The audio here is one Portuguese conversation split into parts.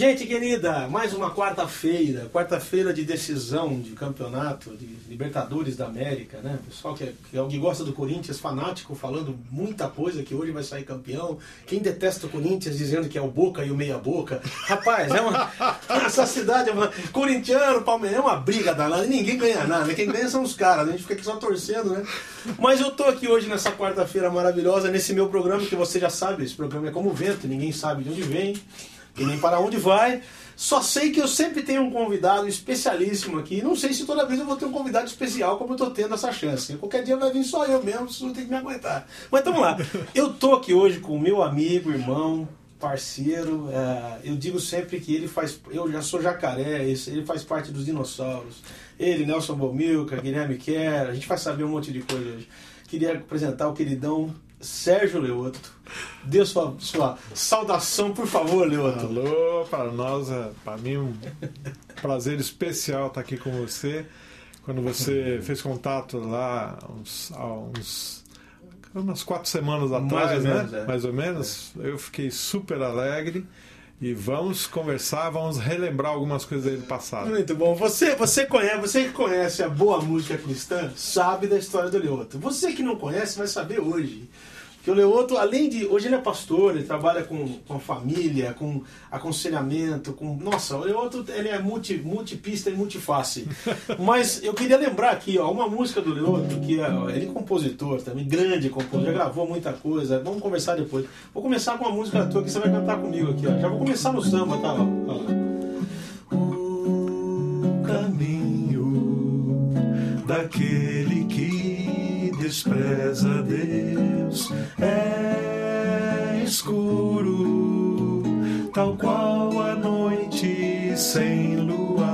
Gente querida, mais uma quarta-feira, quarta-feira de decisão de campeonato de Libertadores da América, né? Pessoal que, é, é, que gosta do Corinthians, fanático, falando muita coisa que hoje vai sair campeão. Quem detesta o Corinthians dizendo que é o Boca e o Meia Boca. Rapaz, é uma, essa cidade é uma. Corintiano, Palmeiras, é uma briga danada, ninguém ganha nada. Quem ganha são os caras, a gente fica aqui só torcendo, né? Mas eu tô aqui hoje nessa quarta-feira maravilhosa, nesse meu programa que você já sabe, esse programa é como vento, ninguém sabe de onde vem e nem para onde vai. Só sei que eu sempre tenho um convidado especialíssimo aqui. Não sei se toda vez eu vou ter um convidado especial, como eu estou tendo essa chance. Qualquer dia vai vir só eu mesmo, vocês vão ter que me aguentar. Mas vamos lá. Eu tô aqui hoje com o meu amigo, irmão, parceiro. É, eu digo sempre que ele faz. Eu já sou jacaré, ele faz parte dos dinossauros. Ele, Nelson Bomilca, Guilherme Kerr, a gente vai saber um monte de coisa hoje. Queria apresentar o queridão Sérgio Leoto. Dê sua, sua saudação, por favor, Leoto. Alô, para nós, é, para mim, um prazer especial estar aqui com você. Quando você fez contato lá uns, há uns umas quatro semanas atrás, Mais ou menos, né? é. Mais ou menos, eu fiquei super alegre. E vamos conversar, vamos relembrar algumas coisas aí do passado. Muito bom. Você, você conhece, você que conhece a boa música cristã, sabe da história do Leoto. Você que não conhece vai saber hoje. Porque o Leoto, além de. Hoje ele é pastor, ele trabalha com, com a família, com aconselhamento, com. Nossa, o Leoto ele é multi, multipista e multiface. Mas eu queria lembrar aqui, ó, uma música do Leoto, que é, ó, ele é compositor também, grande compositor, já gravou muita coisa. Vamos conversar depois. Vou começar com uma música tua que você vai cantar comigo aqui, ó. Já vou começar no samba, tá? Ó, ó. O caminho daquele que despreza Deus é escuro, tal qual a noite sem luar.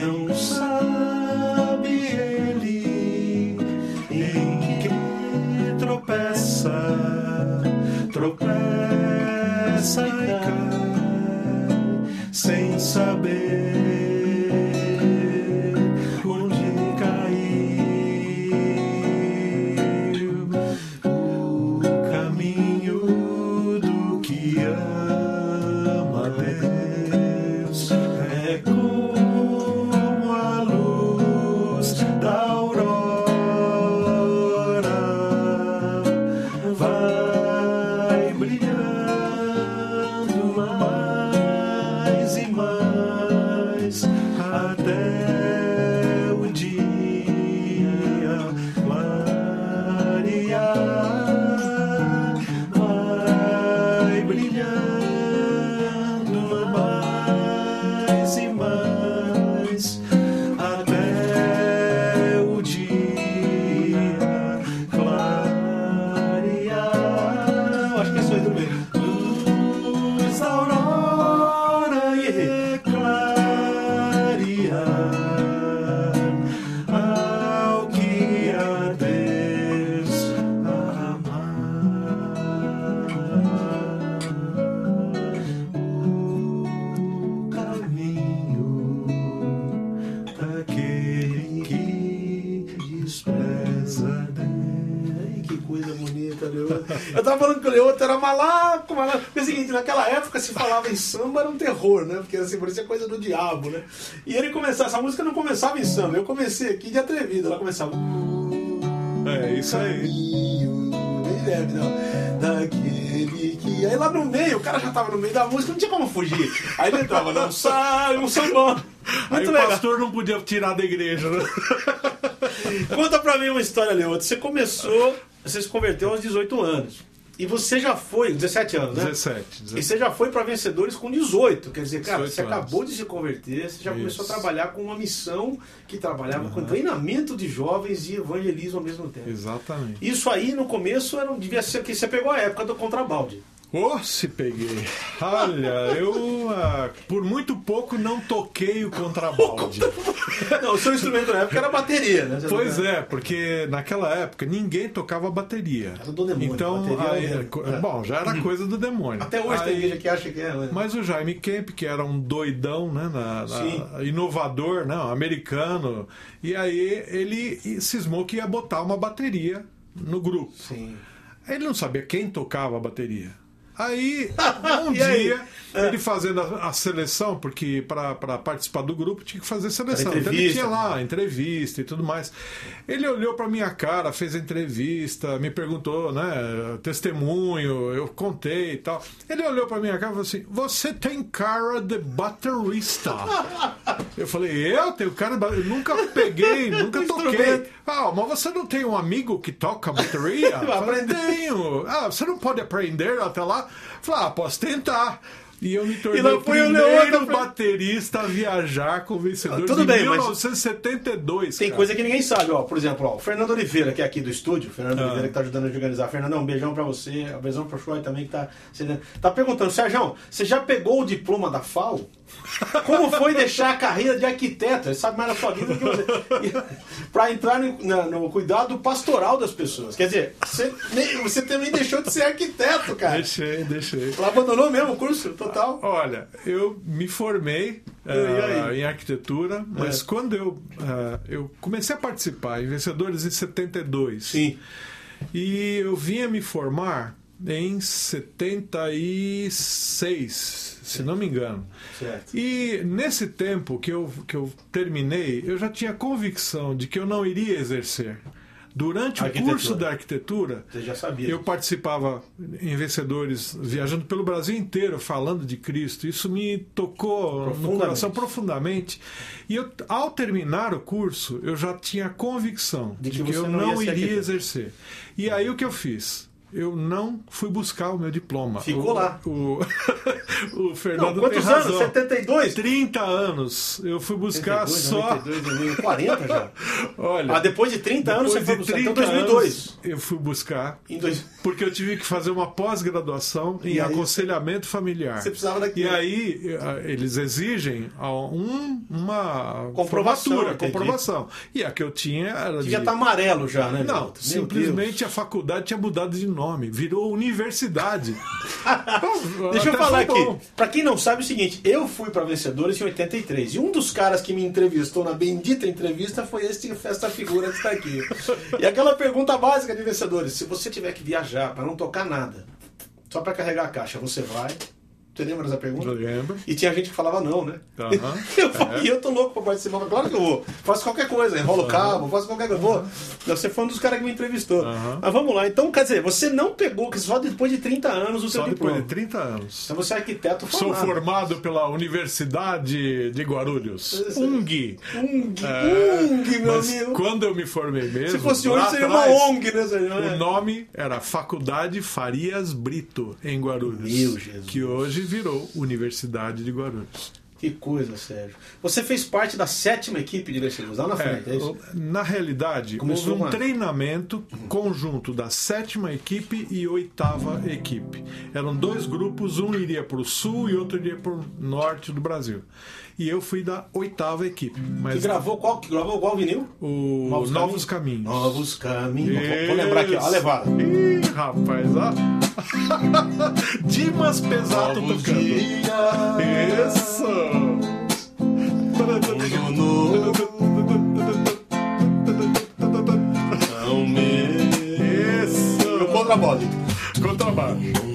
Não sabe ele em que tropeça, tropeça e cai, sem saber terror, né? Porque assim, parecia coisa do diabo, né? E ele começava, essa música não começava em samba, eu comecei aqui de atrevido, ela começava. É isso aí. Leve, não. Daquele que. Aí lá no meio, o cara já tava no meio da música, não tinha como fugir. Aí ele entrava, não sai, um sambão. Aí Muito o legal. pastor não podia tirar da igreja, né? Conta pra mim uma história, Leoto. Você começou, você se converteu aos 18 anos. E você já foi, 17 anos, né? 17, E 17. você já foi para vencedores com 18. Quer dizer, cara, 18 você anos. acabou de se converter, você já começou a Isso. trabalhar com uma missão que trabalhava com treinamento de jovens e evangelismo ao mesmo tempo. Exatamente. Isso aí no começo era, devia ser que você pegou a época do contrabalde. Ô, se peguei. Olha, eu ah, por muito pouco não toquei o contrabalde. Não, o seu instrumento na época era bateria, né? Você Pois não- é, porque naquela época ninguém tocava bateria. Era do demônio, Então, bateria aí, é. bom, já era coisa do demônio. Até hoje tem Aí- igreja que acha que é. né? Mas o Jaime Kemp, que era um doidão, né, na- na- inovador, né, um americano, e aí ele cismou que ia botar uma bateria no grupo. Sim. Ele não sabia quem tocava a bateria. Aí, um dia, aí? É. ele fazendo a, a seleção, porque para participar do grupo tinha que fazer seleção. Então ele tinha lá entrevista e tudo mais. Ele olhou para minha cara, fez a entrevista, me perguntou, né, testemunho, eu contei e tal. Ele olhou para minha cara e falou assim: Você tem cara de baterista. Eu falei: Eu tenho cara de baterista. Nunca peguei, nunca toquei. Ah, mas você não tem um amigo que toca bateria? Eu falei, tenho. Ah, você não pode aprender até lá? Eu falei, ah, posso tentar. E eu me tornei lá o foi o primeiro baterista a viajar com vencedores Tudo em bem, mas 1972. Tem cara. coisa que ninguém sabe, ó. Por exemplo, ó, o Fernando Oliveira, que é aqui do estúdio, o Fernando Ah. Oliveira que tá ajudando a organizar. Fernandão, um beijão pra você, um beijão pro Choi também que tá. Tá perguntando, Sérgio, você já pegou o diploma da FAO? Como foi deixar a carreira de arquiteto? Ele sabe mais da sua vida do que você. Para entrar no, na- no cuidado pastoral das pessoas. Quer dizer, você, você também deixou de ser arquiteto, cara. Deixei, deixei. Ela abandonou mesmo o curso total. Olha, eu me formei ah, em arquitetura, mas É. quando eu, ah, eu comecei a participar em Vencedores em 72. Sim. E eu vinha me formar em 76, se não me engano. Certo. E nesse tempo que eu, que eu terminei, eu já tinha convicção de que eu não iria exercer. Durante o curso da arquitetura, Você já sabia. eu participava em vencedores, viajando pelo Brasil inteiro, falando de Cristo. Isso me tocou no coração profundamente. E eu, ao terminar o curso, eu já tinha convicção De de que que, você eu não não iria exercer. E aí o que eu fiz? Eu não fui buscar o meu diploma. Ficou O- lá. O, o Não, Fernando quantos tem anos? razão. 72? 30 anos. Eu fui buscar 72, só. 92, 40 já. Olha, Ah, depois de 30 anos você depois foi buscar. Então 30 2002. anos, eu fui buscar Em dois... porque eu tive que fazer uma pós-graduação em aí? aconselhamento familiar. Você precisava daquilo. E aí eh, eles exigem ah, um- uma Comprovação, formatura, comprovação. E a que eu tinha era Devia de... estar amarelo já, né? Não, simplesmente a faculdade tinha mudado de nome, virou universidade. Deus. Deixa eu falar aqui. Pra quem não sabe é o seguinte, eu fui pra Vencedores em 83. E um dos caras que me entrevistou na bendita entrevista foi esse festa figura que está aqui. E aquela pergunta básica de Vencedores: se você tiver que viajar pra não tocar nada, só pra carregar a caixa, você vai? Você lembra dessa pergunta? Eu lembro. E tinha gente que falava não, né? Aham. Eu falei, E eu tô louco pra participar. Mas Claro que eu vou. Faço qualquer coisa, enrolo o cabo, faço qualquer coisa. Vou. Você foi um dos caras que me entrevistou. Mas vamos lá. Então, quer dizer, você não pegou, que só depois de 30 anos o seu Só depois diploma. de 30 anos. Então você é arquiteto Sou formado. formado pela Universidade de Guarulhos, Esse- UNG. Ung, É, Ung, meu Mas amigo. quando eu me formei mesmo, Se fosse hoje, seria uma ONG, né, Sérgio? O nome era Faculdade Farias Brito, em Guarulhos. Meu Jesus. Que hoje virou Universidade de Guarulhos. Que coisa, Sérgio. Você fez parte da sétima equipe de vencedores, lá na É, frente, é isso? na realidade, Começou houve um uma- treinamento conjunto da sétima equipe e oitava equipe. Eram dois grupos, um iria para o sul e outro iria para o norte do Brasil. E eu fui da oitava equipe. Que Mas gravou qual, que gravou qual vinil? o Novos, Caminhos. Novos Caminhos. Vou, vou lembrar aqui, ó, a levada. Ih, rapaz, ó. Dimas Pesato Novos tocando. dias. Isso! Mundo novo. São meus. Isso! E o. Contrabaixo.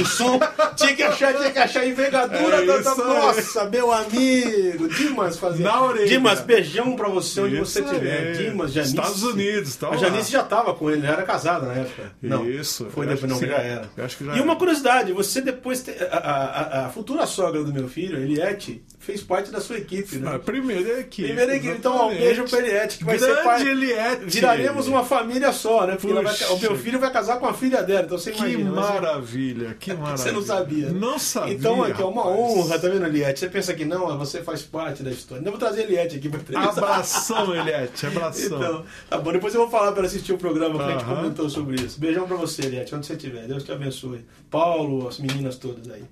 O som tinha que achar, tinha que achar a envergadura É da, da-. Nossa, meu amigo! Dimas fazia. Na orelha. Dimas, beijão pra você onde Isso você estiver. aí. Dimas, Janice. Estados Unidos, tá A. Janice já tava com ele, já era casada na época. Não. Isso, Foi depois, não, que já sim. era. Eu acho que já e uma curiosidade, você depois. te- a, a- a- a futura sogra do meu filho, Eliette, fez parte da sua equipe, né? Primeira equipe. Primeira equipe. Então, ó, um beijo pra Eliette, que vai Grande ser pai. Eliette. Viraremos uma família só, né? Porque vai- o meu filho vai casar com a filha dela, então você Que imagina. ser- maravilha, que maravilha. Você não sabia. né? Não sabia. Então aqui é uma rapaz. honra, tá vendo, Eliette? Você pensa que não, você faz parte da história. Ainda vou trazer a Eliette aqui pra entrevista. Abração, Eliette, abração. Então, tá bom. Depois eu vou falar para assistir o programa que a gente comentou sobre isso. Beijão pra você, Eliette, onde você estiver. Deus te abençoe. Paulo, as meninas todas aí.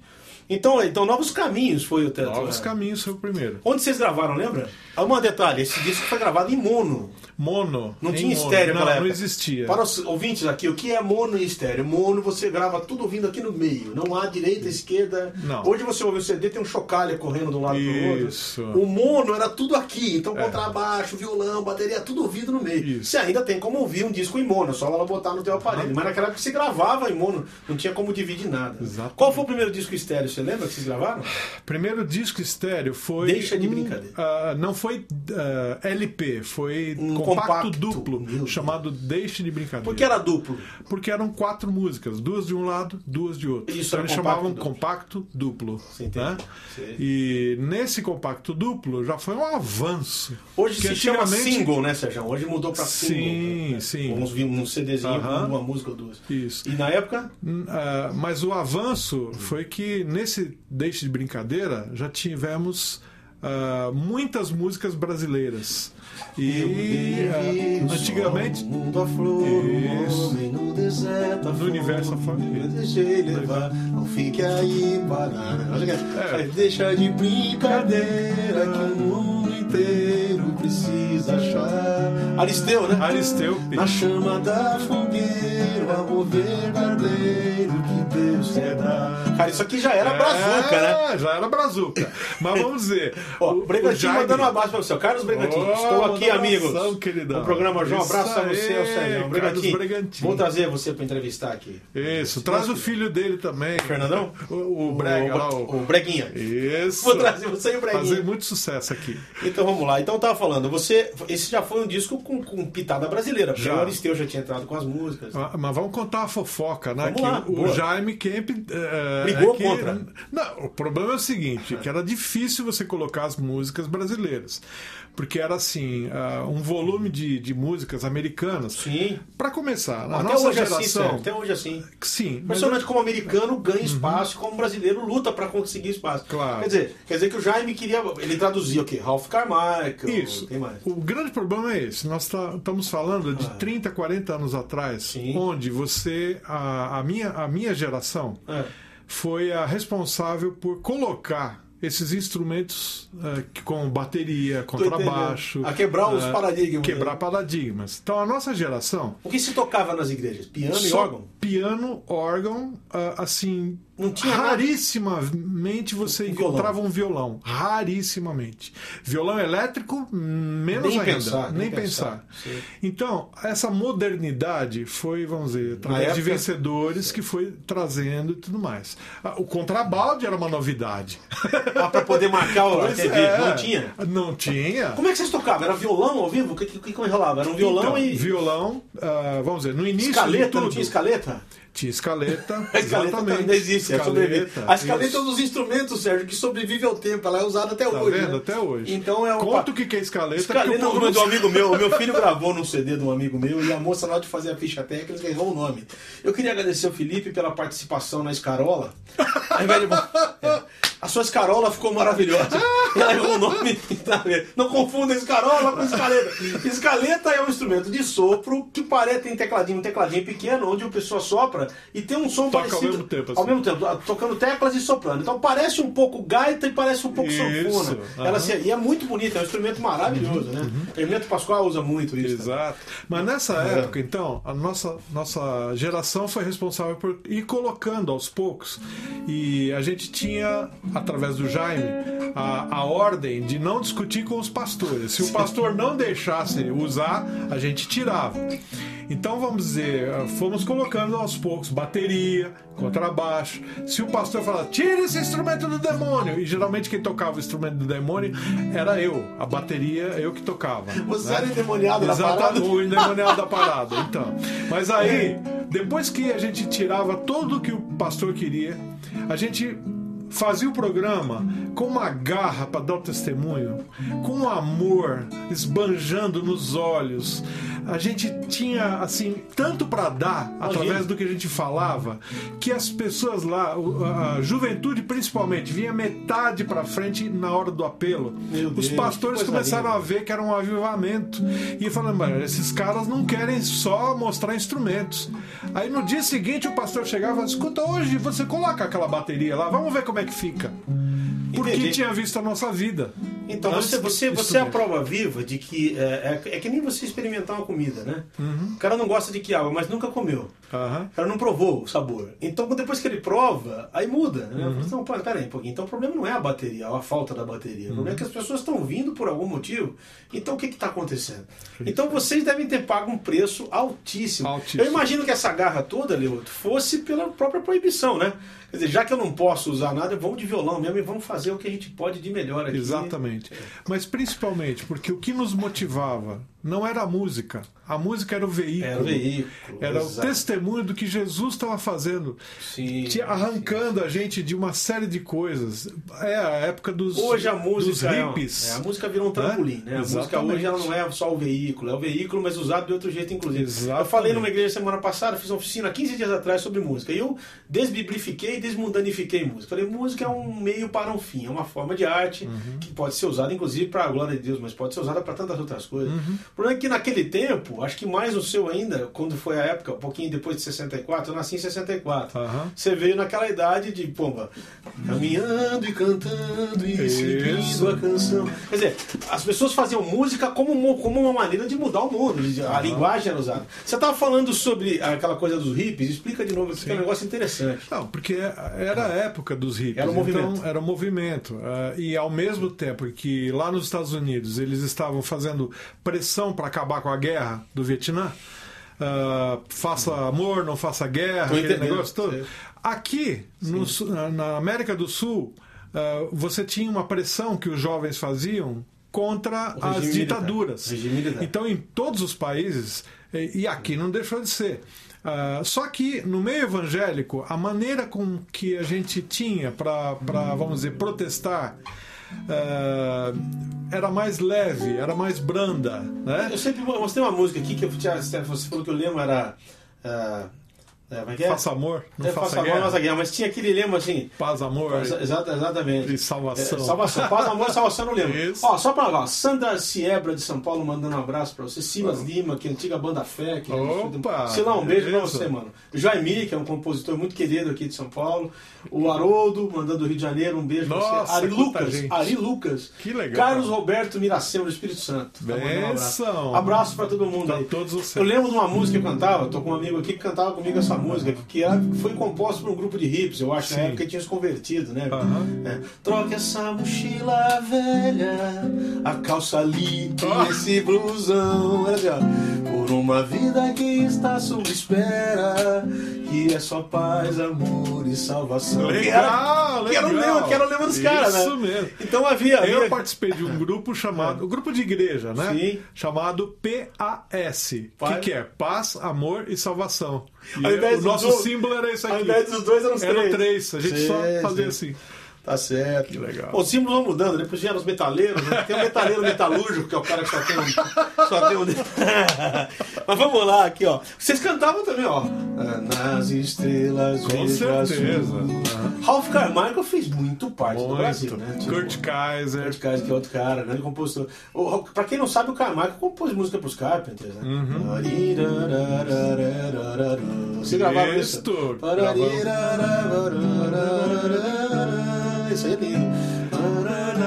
Então, então Novos Caminhos foi o teatro. Novos Caminhos foi o primeiro. Onde vocês gravaram, lembra? Ah, Um detalhe, esse disco foi gravado em mono. Mono. Não tinha mono. estéreo não, Não existia. Para os ouvintes aqui, o que é mono e estéreo? Mono, você grava tudo ouvindo aqui no meio. Não há direita, esquerda. Não. Hoje você ouve o CD, tem um chocalha correndo de um lado pro Isso. outro. O mono era tudo aqui. Então, contrabaixo, violão, bateria, tudo ouvido no meio. Isso. Você ainda tem como ouvir um disco em mono, é só ela botar no teu aparelho. Mas naquela época você gravava em mono, não tinha como dividir nada. Exatamente. Qual foi o primeiro disco estéreo? Você lembra que vocês gravaram? Primeiro disco estéreo foi. Deixa de um, brincadeira. ah, não foi ah, LP, foi Um compacto, compacto. duplo, chamado Deixe de Brincadeira. Porque era duplo. Porque eram quatro músicas, duas de um lado, duas de outro. Isso então eles compacto chamavam duplo. compacto duplo. Entende? né? E nesse compacto duplo já foi um avanço. Hoje se chama single, né, Sérgio? Hoje mudou pra Sim, single. né? sim. Uns, uns CDzinho Aham. com uma música ou duas. Isso. E na época, ah, mas o avanço foi que nesse Deixe de Brincadeira já tivemos ah, muitas músicas brasileiras. E ah, antigamente. Aflor, um Isso. homem no deserto, No universo afora. Deixei levar, não fique aí. Olha que- É. Deixa de brincadeira que o mundo inteiro precisa achar. Aristeu, né? Aristeu Na chama da fogueira, o amor verdadeiro que Deus quer dar. Cara, isso aqui já era brazuca, né? É, já era brazuca. Mas vamos dizer. Ó, o- o Bregantinho o Jaime- mandando um abraço pra você. Carlos Bregantinho, Ô, estou aqui, um amigos. abração, queridão. No programa João, um abraço a você, o Sérgio. Carlos Bregantinho. Vou trazer você para entrevistar aqui. Isso, traz o filho dele também. Fernandão? O, o Brega lá. o, O... o Breguinha. Isso. Vou trazer você e o Breguinha. Fazer muito sucesso aqui. Então vamos lá. Então eu tava falando, você. Esse já foi um disco com, com pitada brasileira, porque Já. o Aristeu já tinha entrado com as músicas. Ah, Mas vamos contar a fofoca, né? Vamos que lá, o. Jaime Kemp. eh, Brigou é que- contra. Não, o problema é o seguinte: que era difícil você colocar as músicas brasileiras. Porque era assim, ah, um volume de, de músicas americanas. Sim. Para começar, na Até nossa hoje assim, geração. Sérgio. Até hoje assim. Sim, mas Impressionante como americano ganha espaço, como o brasileiro luta para conseguir espaço. Claro. Quer dizer, quer dizer que o Jaime queria. Ele traduzia o quê? Ralph Carmichael. Isso. O grande problema é esse. Nós tá- estamos falando de Ah. 30, 40 anos atrás, Sim. onde você, a, a minha, a minha geração, É. foi a responsável por colocar esses instrumentos que- com bateria, contrabaixo. A quebrar os eh, paradigmas, Quebrar né? paradigmas. Então a nossa geração. O que se tocava nas igrejas? Piano e órgão? Piano, órgão, ah, assim. Não tinha nada. rarissimamente você Um violão. encontrava um violão. Rarissimamente. Violão elétrico, menos Nem ainda. pensar, nem pensar. pensar. Sim. Então, essa modernidade foi, vamos dizer, através de época- vencedores que foi trazendo e tudo mais. O contrabalde era uma novidade. Ah, pra poder marcar o Pois TV. é. Não tinha? Não tinha. Como é que vocês tocavam? Era violão ao vivo? O que, que, que enrolava? Era um violão Então, e. violão, ah, vamos dizer, no início de Escaleta, tudo, não tinha escaleta? Tinha escaleta, A escaleta exatamente. ainda existe, é sobrevive. A escaleta isso. é um dos instrumentos, Sérgio, que sobrevive ao tempo. Ela é usada até Tá hoje. vendo? né? Até hoje. Então é um. Conta o que que é escaleta. Escaleta é o povo do não amigo meu. O meu filho gravou num CD de um amigo meu e a moça, na hora de fazer a ficha técnica, errou o nome. Eu queria agradecer ao Felipe pela participação na escarola. Ao invés de- É. A sua escarola ficou maravilhosa. Ela errou o nome. Não confunda escarola com escaleta. Escaleta é um instrumento de sopro que parece tem tecladinho, um tecladinho pequeno, onde a pessoa sopra e tem um som Toca ao parecido. mesmo tempo, assim. Ao mesmo tempo, tocando teclas e soprando. Então parece um pouco gaita e parece um pouco Isso, sanfona. Ela aham. se- e é muito bonito, é um instrumento maravilhoso, né? O Hermeto Pascoal usa muito isso. também. Exato. Mas nessa É. época, então, a nossa, nossa geração foi responsável por ir colocando aos poucos. E a gente tinha, através do Jaime, a, a ordem de não discutir com os pastores. Se o pastor não deixasse usar, a gente tirava. Então, vamos dizer, fomos colocando aos poucos bateria, contrabaixo. Se o pastor falar, tira esse instrumento do demônio, e geralmente quem tocava o instrumento do demônio era eu, a bateria eu que tocava. Você né? era endemoniado Exatamente, parada? o endemoniado da parada. Então, mas aí, depois que a gente tirava tudo que o pastor queria, a gente fazia o programa com uma garra para dar o testemunho, com um amor esbanjando nos olhos. A gente tinha assim tanto para dar através do que a gente falava, que as pessoas lá, a juventude principalmente, vinha metade para frente na hora do apelo. Meu Os Deus, pastores começaram linda. a ver que era um avivamento. E falando, mano, esses caras não querem só mostrar instrumentos. Aí no dia seguinte o pastor chegava escuta, hoje você coloca aquela bateria lá, vamos ver como é que fica. Porque Entendi. tinha visto a nossa vida. Então você, você, você é a prova viva de que é, é, é que nem você experimentar uma comida, né? O cara não gosta de quiabo, mas nunca comeu. Aham. O cara não provou o sabor. Então, depois que ele prova, aí muda. Né? Uhum. Então, pô, peraí um pouquinho. Então, o problema não é a bateria, a falta da bateria. O problema é que as pessoas estão vindo por algum motivo. Então, o que está acontecendo? Então, vocês devem ter pago um preço altíssimo. Altíssimo. Eu imagino que essa garra toda, Leoto, fosse pela própria proibição, né? Quer dizer, já que eu não posso usar nada, vamos de violão mesmo e vamos fazer o que a gente pode de melhor aqui. Exatamente. Mas principalmente porque o que nos motivava não era a música. A música era o veículo. Era o veículo. Era o testemunho do que Jesus estava fazendo, Sim, arrancando a gente de uma série de coisas. É a época dos, Hoje a música é, hippies. é, a música virou um trampolim, né? A música hoje ela não é só o veículo, é o veículo, mas usado de outro jeito, inclusive. Exatamente. Eu falei numa igreja semana passada, fiz uma oficina 15 dias atrás sobre música. E eu desbiblifiquei e desmundanifiquei música. Falei, música é um meio para um fim, é uma forma de arte Uhum. que pode ser usada, inclusive, para a glória de Deus, mas pode ser usada para tantas outras coisas. Uhum. O problema é que naquele tempo, acho que mais o seu ainda, quando foi a época, um pouquinho depois de 64, eu nasci em 64. Aham. Você veio naquela idade de, pomba, caminhando e cantando e Isso. seguindo a canção. Quer dizer, as pessoas faziam música como, uma- como uma maneira de mudar o mundo, a linguagem era usada. Você estava falando sobre aquela coisa dos hippies, explica de novo, que é um negócio interessante. Não, porque era a época dos hippies. Era o movimento. Então, era o movimento. Ah, e ao mesmo tempo que lá nos Estados Unidos eles estavam fazendo pressão para acabar com a guerra do Vietnã, ah, faça amor, não faça guerra, aquele negócio todo. Sim. Aqui, no na- América do Sul, ah, você tinha uma pressão que os jovens faziam contra as ditaduras. Então, em todos os países, e aqui não deixou de ser. Ah, só que no meio evangélico, a maneira com que a gente tinha para, vamos dizer, protestar era mais leve, era mais branda. Né? Eu sempre mostrei uma música aqui que eu você falou que o lema era. ah, é, é é? Faça amor, não É, faça, faça amor, guerra. faça guerra. Mas tinha aquele lema assim. Paz, amor Exa- exatamente. e salvação. É, salvação. Paz, amor salvação no lembro. Isso. Ó, só pra lá, Sandra Siebra de São Paulo mandando um abraço pra você. Silas Lima, que é antiga banda Fé. Que Opa, Silão, um beijo pra beleza. você, mano. Jaime, que é um compositor muito querido aqui de São Paulo. O Haroldo, mandando do Rio de Janeiro, um beijo pra Nossa, você. Ari Lucas, gente. Ari Lucas. Que legal. Carlos Roberto Miracema do Espírito Santo. Tá um abraço. Abraço pra todo mundo Pra aí. todos. Eu lembro de uma música que eu cantava, tô com um amigo aqui que cantava comigo essa música, que foi composta por um grupo de hips, eu acho, na Sim. época que tinha se convertido, né? Aham. É. Troca essa mochila velha, a calça limpa Ah. e esse blusão. Era assim. Por uma vida que está sob espera, que é só paz, amor e salvação. Que era, Legal, que era o legal. lema, que era o lema dos caras, né? Isso mesmo. Então havia. Eu havia... participei de um grupo chamado. O grupo de igreja, né? Sim. Chamado PAS. O que, que é? Paz, amor e salvação. E o nosso do- símbolo era esse aqui. Ao invés dos dois eram os Eram três. três. A gente Sim, só fazia sim. assim. Tá certo. Que legal. Os símbolos vão mudando, depois vieram os metaleiros, né? tem o metaleiro metalúrgico, que é o cara que só tem um. Só tem um... Mas vamos lá, aqui, ó. Vocês cantavam também, ó. Nas estrelas, Com certeza. Ralph Carmichael fez muito parte do Muito. Brasil, né? Tipo, Kurt Kaiser. Kurt Kaiser, que é outro cara, grande compositor. O, pra quem não sabe, o Carmichael compôs música pros Carpenters, né? Uhum. Você gravava isso? Isto, Isso aí é lindo.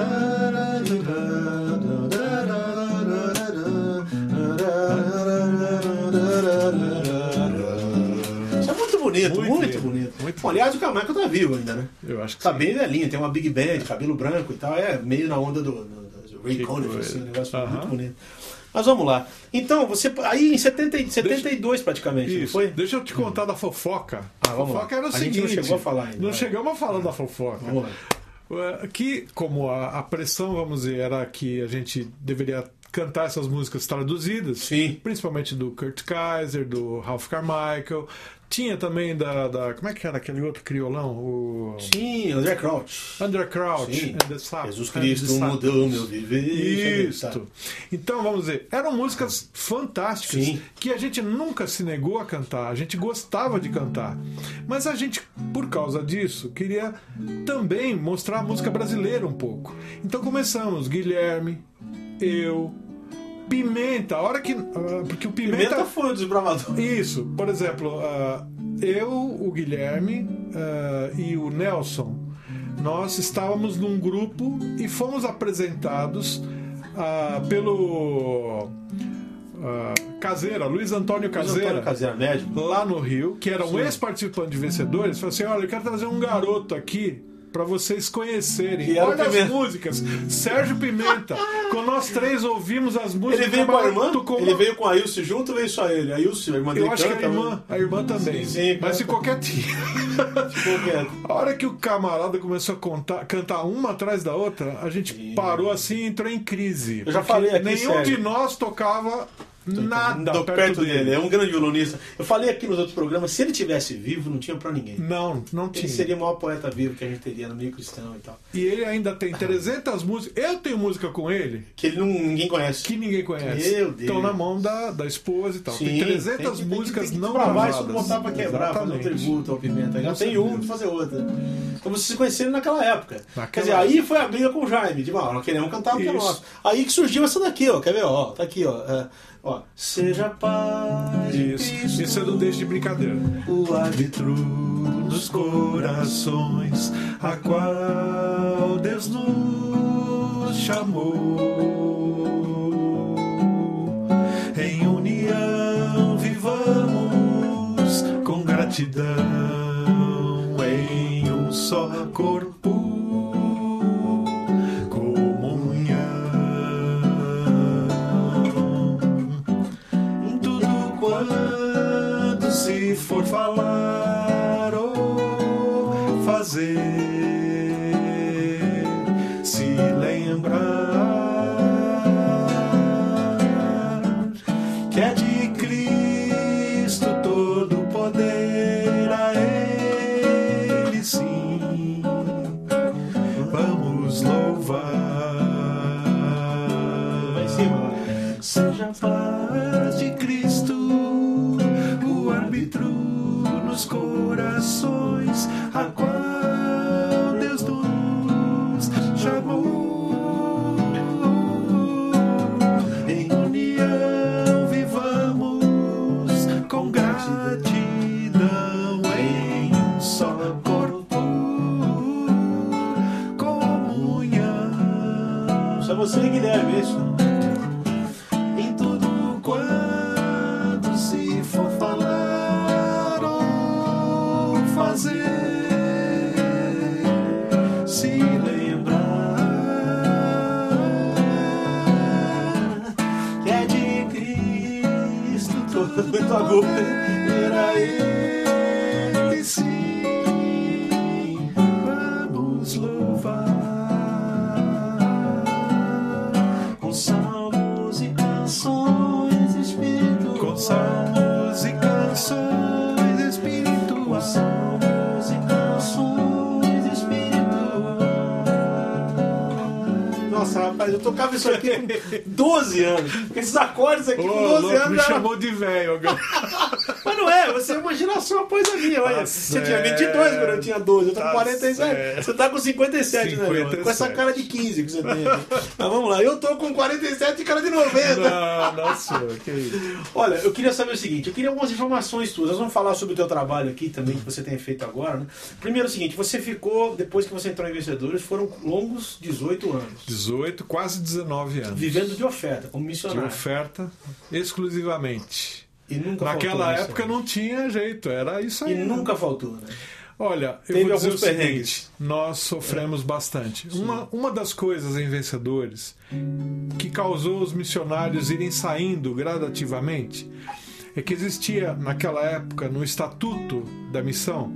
Isso é muito bonito, Muito muito, bonito. muito Bom, aliás, o Carmichael tá vivo ainda, né? Eu acho que Tá sim. bem velhinho, tem uma Big Band, cabelo branco e tal. É meio na onda do, do, do Ray Conniff, assim, um negócio Aham. muito bonito. Mas vamos lá. Então, você. Aí em 70, 72 praticamente, não Isso. foi? Deixa eu te contar da fofoca. Ah, a fofoca lá. era o A gente seguinte. não chegou a falar ainda, Não vai. chegamos a falar da fofoca. Vamos lá. Eh, Que, como a, a pressão, vamos dizer, era que a gente deveria cantar essas músicas traduzidas, Sim. principalmente do Kurt Kaiser, do Ralph Carmichael. Tinha também da, da- Como é que era aquele outro criolão? O Sim, André Crouch. Under Crouch. Sim. Jesus Cristo mudou meu viver. Isto. Então, vamos dizer, eram músicas fantásticas Sim. que a gente nunca se negou a cantar, a gente gostava de cantar. Mas a gente, por causa disso, queria também mostrar a música brasileira um pouco. Então começamos, Guilherme, eu, Pimenta, a hora que. ah, porque o Pimenta Pimenta. foi o desbravador. Isso, por exemplo, ah, eu, o Guilherme ah, e o Nelson, nós estávamos num grupo e fomos apresentados pelo Caseira, Luiz Antônio Caseira, Antônio Caseira, médico. lá no Rio, que era um ex-participante de vencedores, falou assim: olha, eu quero trazer um garoto aqui para vocês conhecerem. E Olha as músicas. Sérgio Pimenta. Quando nós três ouvimos as músicas, Ele veio com a irmã? tocou Ele uma- veio com a Ilse junto ou veio só ele? A Ilse, a irmã dele Eu acho que a canta, irmã, a irmã também. Sim, sim, mas canta. ficou quietinha. Ficou quieto. A hora que o camarada começou a contar- cantar uma atrás da outra, a gente parou assim e entrou em crise. Eu já falei aqui, Nenhum Sérgio. de nós tocava nada Tô perto, dele. É um grande violonista. Eu falei aqui nos outros programas, se ele tivesse vivo, não tinha pra ninguém. Não, não Ele tinha. seria o maior poeta vivo que a gente teria no meio cristão e tal. E ele ainda tem 300 músicas. Eu tenho música com ele Que ele não, ninguém conhece. que ninguém conhece. Meu Deus. Estão na mão da, da esposa e tal. tem Sim, 300 tem que- tem que- músicas tem que não gravar gravadas. isso, botar pra quebrar, fazer um Exatamente. tributo ao Pimenta. Já tem certeza. um, fazer outra. Então vocês se conheceram naquela época. Naquela Quer dizer, aí foi a briga com o Jaime. De, ó, nós queremos cantar o que é nosso. Aí que surgiu essa daqui, ó. Quer ver? Ó, tá aqui, ó. É, ó. Seja paz. Isso. Isso é do Deixe de Brincadeira. o árbitro dos corações, a qual Deus nos chamou. Em união vivamos com gratidão em um só corpo. Se for falar ou fazer, se lembrar que é de Cristo todo poder a Ele sim. Vamos louvar. Seja paz corações, 12 anos. Esses acordes aqui com 12 anos me já... chamou de velho agora. É uma geração após a minha. Olha, Tá você tinha certo. 22 quando eu tinha 12, eu tô com Tá 47. certo. Você tá com 57, né, meu? 57. Com essa cara de 15 que você tem. aqui. Mas vamos lá, eu tô com 47 e cara de 90. Não, não, senhor, que isso. Olha, eu queria saber o seguinte, eu queria algumas informações tuas. Nós vamos falar sobre o teu trabalho aqui também, que você tem feito agora, né? Primeiro é o seguinte, você ficou, depois que você entrou em Vencedores, foram longos 18 anos. 18, quase 19 anos. Vivendo de oferta, como de missionário. oferta exclusivamente. E nunca Naquela faltou época isso, não tinha jeito, era isso né? aí. E né? nunca faltou, né? Olha, eu Teve vou dizer o seguinte, nós sofremos bastante. Uma, uma das coisas em Vencedores que causou os missionários irem saindo gradativamente é que existia naquela época no estatuto da missão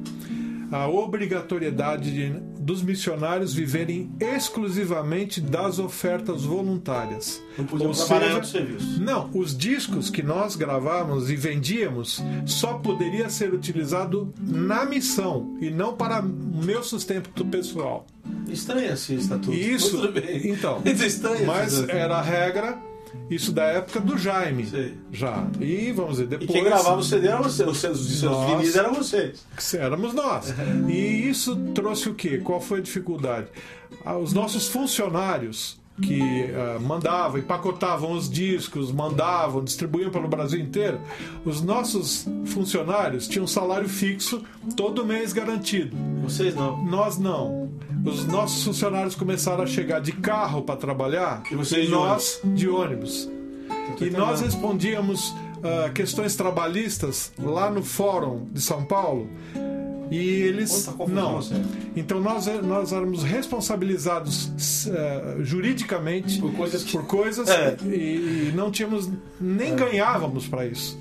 a obrigatoriedade de, dos missionários viverem exclusivamente das ofertas voluntárias. Não podiam trabalhar seja, serviço. não, os discos que nós gravávamos e vendíamos só poderia ser utilizado na missão e não para o meu sustento pessoal. Estranho esse estatuto. Isso, Mas tudo bem. então, Mas é estranho mas estatuto. era a regra, isso da época do Jaime, Sei. já. E vamos dizer, E depois quem gravava o CD era você, os seus, os seus vinis eram vocês. éramos nós. E isso trouxe o quê? Qual foi a dificuldade? Ah, Os nossos funcionários que ah, mandavam, empacotavam os discos, mandavam, distribuíam pelo Brasil inteiro, os nossos funcionários tinham um salário fixo todo mês garantido. Vocês não. Nós não. os nossos funcionários começaram a chegar de carro para trabalhar E vocês de nós de ônibus. E entendendo. nós respondíamos ah, questões trabalhistas lá no Fórum de São Paulo. E eles. Confusão, não. Então nós, nós éramos responsabilizados eh, juridicamente Por coisas por coisas É. e, e não tínhamos nem ganhávamos para isso.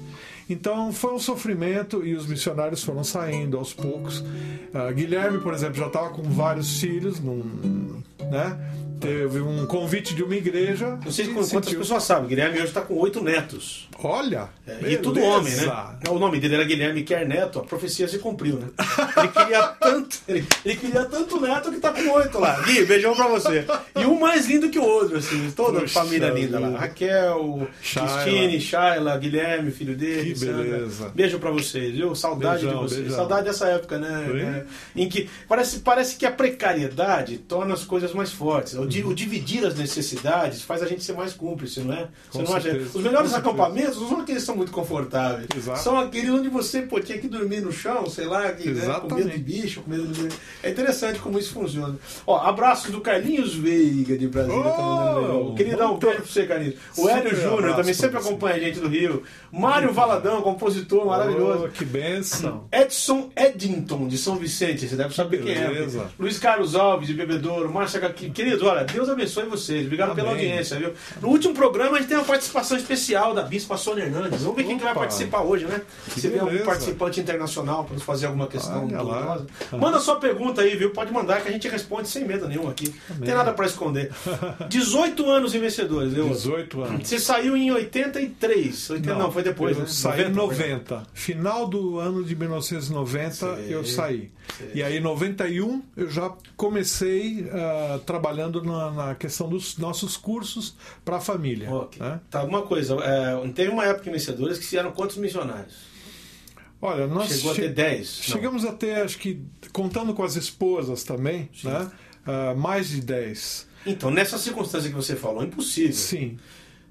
Então foi um sofrimento e os missionários foram saindo aos poucos. Ah, Guilherme, por exemplo, já estava com vários filhos, num, né? Teve um convite de uma igreja. Não sei e quantas sentiu- pessoas sabem, Guilherme hoje está com oito netos. Olha! É, e tudo homem, né? O nome dele era Guilherme Quer Neto, a profecia se cumpriu, né? Ele queria tanto, ele, ele queria tanto neto que tá com oito lá. Gui, beijão pra você. E um mais lindo que o outro, assim, toda a Puxa família linda lá. Raquel, Shayla. Christine, Shayla, Guilherme, filho dele. Que Sandra. beleza. Beijo pra vocês, viu? Saudade Beijão, de vocês. beijão. Saudade dessa época, né? É, em que parece, parece que a precariedade torna as coisas mais fortes. O, di- o dividir as necessidades faz a gente ser mais cúmplice, não é? Com Você não acha? Os melhores acampamentos não são aqueles que são muito confortáveis. Exato. São aqueles onde você pô, tinha que dormir no chão, sei lá, que, né, com medo de bicho, com medo de... É interessante como isso funciona. Ó, abraços do Carlinhos Veiga de Brasília. Oh, tá aí. Queria dar um beijo pra você, Carlinhos. O Hélio Júnior abraço também sempre acompanha a gente do Rio. Mário Valadão, compositor maravilhoso. Oh, que benção! Edson Eddington, de São Vicente, você deve saber quem é. beleza. Luiz Carlos Alves, de Bebedouro, Márcia. Querido, olha, Deus abençoe vocês. Obrigado pela Amém. audiência, viu? No último programa a gente tem uma participação especial da Bispa Sônia Hernandes. Vamos ver quem que vai participar hoje, né? Que Se vê algum participante internacional para nos fazer alguma questão Olha dolorosa. Manda sua pergunta aí, viu? Pode mandar que a gente responde sem medo nenhum aqui. Não tem Amém. nada para esconder. 18 anos em vencedores, eu. 18 anos. Você saiu em 83. 80, não, foi depois, eu né? saí em 90. 90. Final do ano de 1990 Sei, eu saí. sei. E aí em 91 eu já comecei ah, trabalhando na, na questão dos nossos cursos para a família. Ok. né? Tá, uma coisa. É, teve uma época Vencedores que eram quantos missionários? Olha, nós Chegou a che- ter 10? Não. chegamos a ter, acho que, contando com as esposas também, Sim. né? Ah, mais de 10. Então, nessa circunstância que você falou, é impossível. Sim.